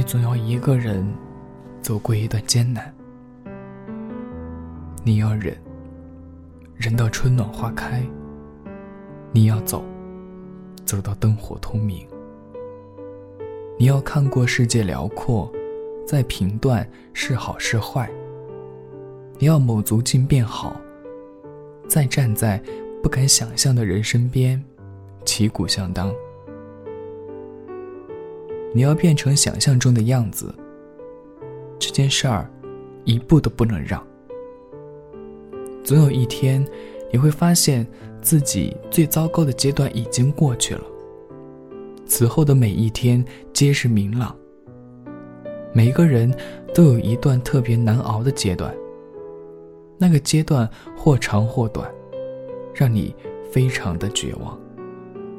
你总要一个人走过一段艰难。你要忍，忍到春暖花开；你要走，走到灯火通明。你要看过世界辽阔，再评断是好是坏。你要卯足劲变好，再站在不敢想象的人身边，旗鼓相当。你要变成想象中的样子。这件事儿，一步都不能让。总有一天，你会发现自己最糟糕的阶段已经过去了。此后的每一天皆是明朗。每个人都有一段特别难熬的阶段。那个阶段或长或短，让你非常的绝望，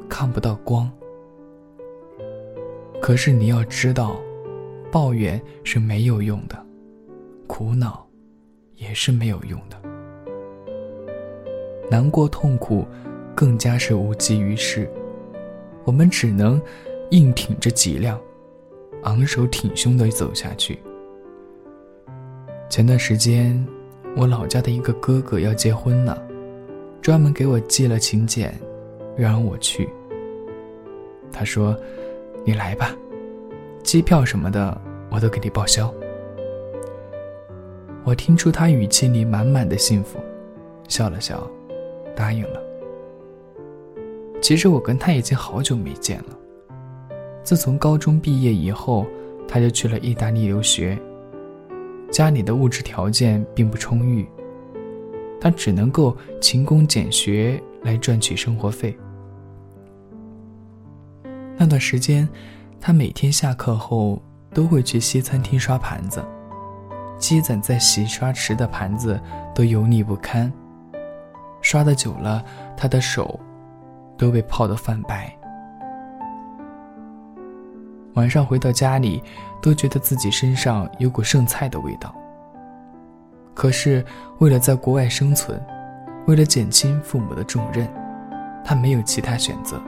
看不到光。可是你要知道，抱怨是没有用的，苦恼也是没有用的，难过痛苦更加是无济于事。我们只能硬挺着脊梁，昂首挺胸的走下去。前段时间，我老家的一个哥哥要结婚了，专门给我寄了请柬，让我去。他说。你来吧，机票什么的我都给你报销。我听出他语气里满满的幸福，笑了笑，答应了。其实我跟他已经好久没见了。自从高中毕业以后，他就去了意大利留学。家里的物质条件并不充裕，他只能够勤工俭学来赚取生活费。那段时间，他每天下课后都会去西餐厅刷盘子，积攒在洗刷池的盘子都油腻不堪。刷的久了，他的手都被泡得泛白。晚上回到家里，都觉得自己身上有股剩菜的味道。可是为了在国外生存，为了减轻父母的重任，他没有其他选择。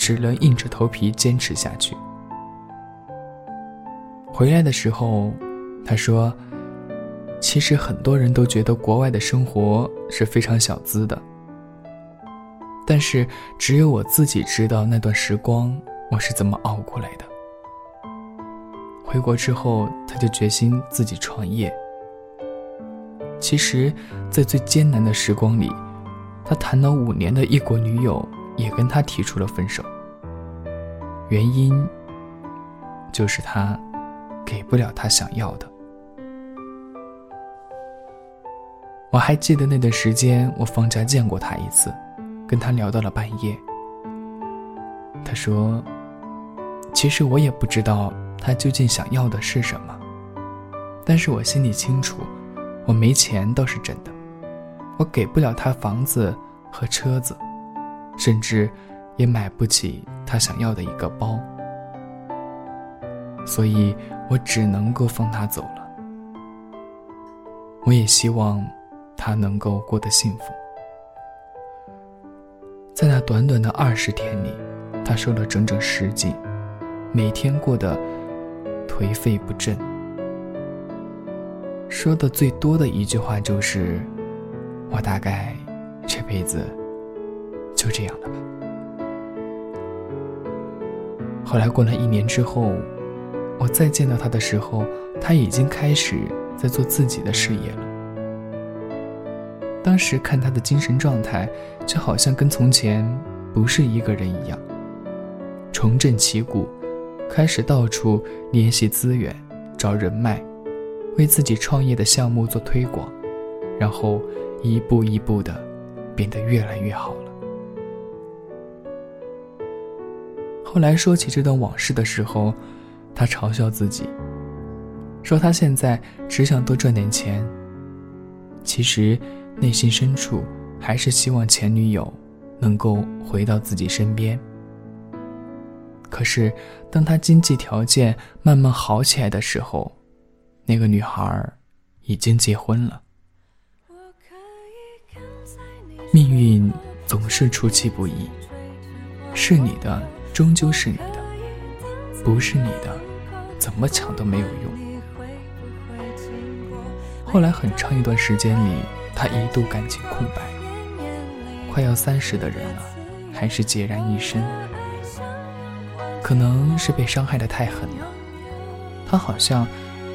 只能硬着头皮坚持下去。回来的时候，他说：“其实很多人都觉得国外的生活是非常小资的，但是只有我自己知道那段时光我是怎么熬过来的。”回国之后，他就决心自己创业。其实，在最艰难的时光里，他谈了五年的异国女友。也跟他提出了分手，原因就是他给不了他想要的。我还记得那段时间，我放假见过他一次，跟他聊到了半夜。他说：“其实我也不知道他究竟想要的是什么，但是我心里清楚，我没钱倒是真的，我给不了他房子和车子。”甚至也买不起他想要的一个包，所以我只能够放他走了。我也希望他能够过得幸福。在那短短的二十天里，他瘦了整整十斤，每天过得颓废不振。说的最多的一句话就是：“我大概这辈子。”就这样了吧。后来过了一年之后，我再见到他的时候，他已经开始在做自己的事业了。当时看他的精神状态，就好像跟从前不是一个人一样。重振旗鼓，开始到处联系资源，找人脉，为自己创业的项目做推广，然后一步一步的变得越来越好了。后来说起这段往事的时候，他嘲笑自己，说他现在只想多赚点钱。其实内心深处还是希望前女友能够回到自己身边。可是当他经济条件慢慢好起来的时候，那个女孩已经结婚了。命运总是出其不意，是你的。终究是你的，不是你的，怎么抢都没有用。后来很长一段时间里，他一度感情空白。快要三十的人了，还是孑然一身。可能是被伤害的太狠了，他好像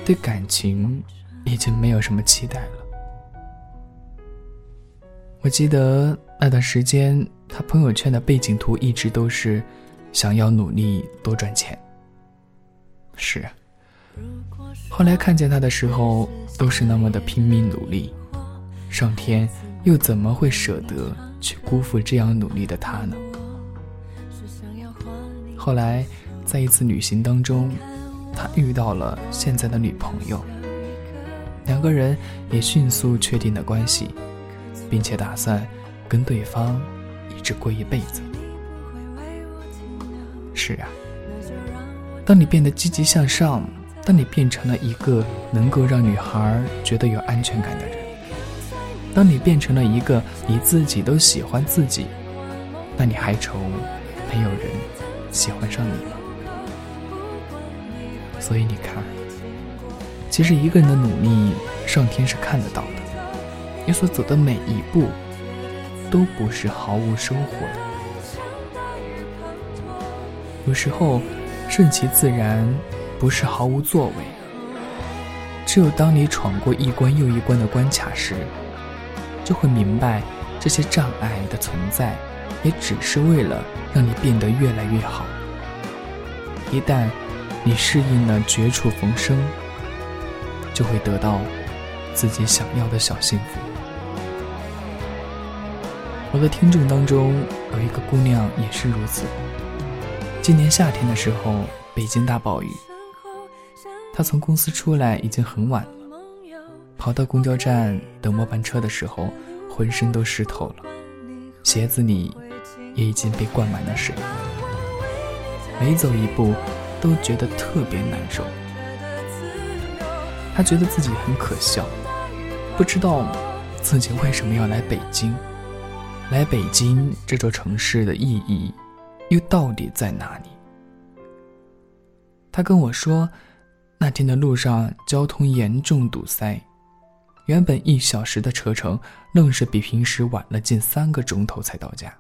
对感情已经没有什么期待了。我记得那段时间，他朋友圈的背景图一直都是想要努力多赚钱。是，后来看见他的时候，都是那么的拼命努力，上天又怎么会舍得去辜负这样努力的他呢？后来，在一次旅行当中，他遇到了现在的女朋友，两个人也迅速确定了关系。并且打算跟对方一直过一辈子。是啊，当你变得积极向上，当你变成了一个能够让女孩觉得有安全感的人，当你变成了一个你自己都喜欢自己，那你还愁没有人喜欢上你吗？所以你看，其实一个人的努力，上天是看得到的。你所走的每一步，都不是毫无收获的。有时候，顺其自然，不是毫无作为。只有当你闯过一关又一关的关卡时，就会明白，这些障碍的存在，也只是为了让你变得越来越好。一旦你适应了绝处逢生，就会得到自己想要的小幸福。我的听众当中有一个姑娘也是如此。今年夏天的时候，北京大暴雨，他从公司出来已经很晚了，跑到公交站等末班车的时候，浑身都湿透了，鞋子里也已经被灌满了水，每走一步都觉得特别难受。他觉得自己很可笑，不知道自己为什么要来北京。来北京这座城市的意义，又到底在哪里？他跟我说，那天的路上交通严重堵塞，原本一小时的车程，愣是比平时晚了近三个钟头才到家。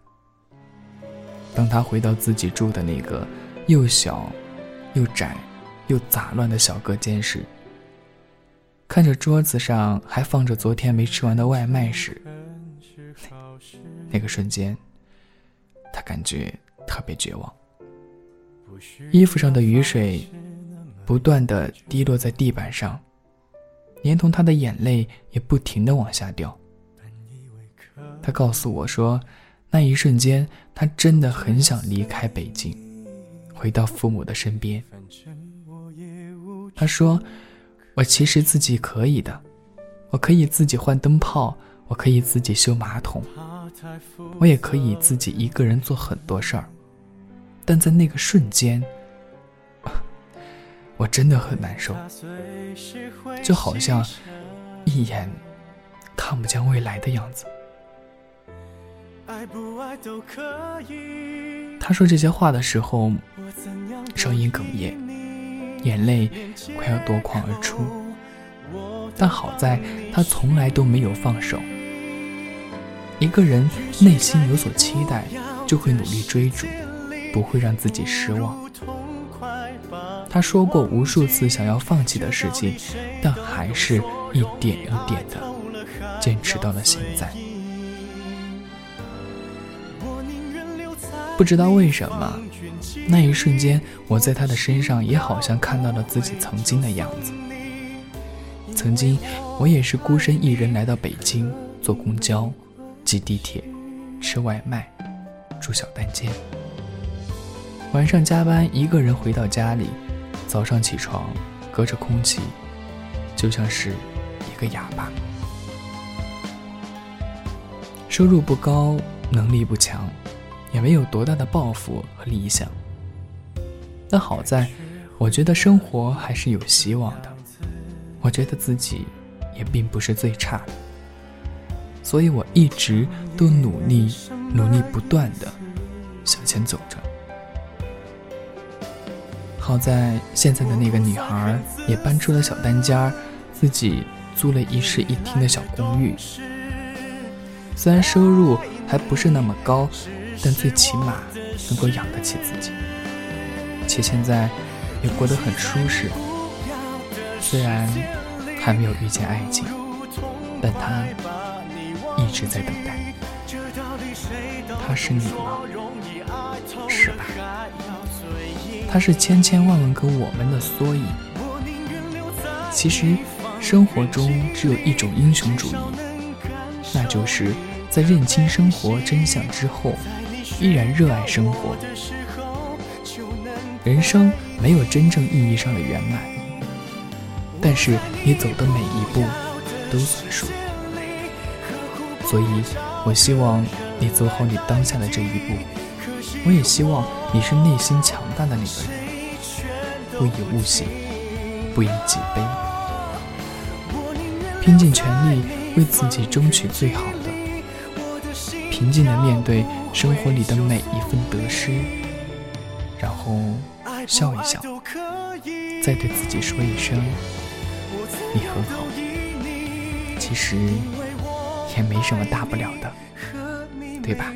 当他回到自己住的那个又小、又窄、又杂乱的小隔间时，看着桌子上还放着昨天没吃完的外卖时，那个瞬间，他感觉特别绝望。衣服上的雨水不断的滴落在地板上，连同他的眼泪也不停的往下掉。他告诉我说，那一瞬间，他真的很想离开北京，回到父母的身边。他说：“我其实自己可以的，我可以自己换灯泡，我可以自己修马桶。”我也可以自己一个人做很多事儿，但在那个瞬间，我真的很难受，就好像一眼看不见未来的样子。他说这些话的时候，声音哽咽，眼泪快要夺眶而出，但好在他从来都没有放手。一个人内心有所期待，就会努力追逐，不会让自己失望。他说过无数次想要放弃的事情，但还是一点一点的坚持到了现在。不知道为什么，那一瞬间，我在他的身上也好像看到了自己曾经的样子。曾经，我也是孤身一人来到北京，坐公交。挤地铁，吃外卖，住小单间。晚上加班，一个人回到家里，早上起床，隔着空气，就像是一个哑巴。收入不高，能力不强，也没有多大的抱负和理想。但好在，我觉得生活还是有希望的。我觉得自己也并不是最差的。所以我一直都努力、努力不断的向前走着。好在现在的那个女孩也搬出了小单间，自己租了一室一厅的小公寓。虽然收入还不是那么高，但最起码能够养得起自己，且现在也过得很舒适。虽然还没有遇见爱情，但他一直在等待。他是你吗？他是千千万万个我们的缩影。其实，生活中只有一种英雄主义。那就是在认清生活真相之后，依然热爱生活。人生没有真正意义上的圆满，但是你走的每一步都算数。所以，我希望你走好你当下的这一步。我也希望你是内心强大的那个人，不以物喜，不以己悲，拼尽全力。为自己争取最好的，平静地面对生活里的每一份得失，然后笑一笑，再对自己说一声“你很好”。其实也没什么大不了的，对吧？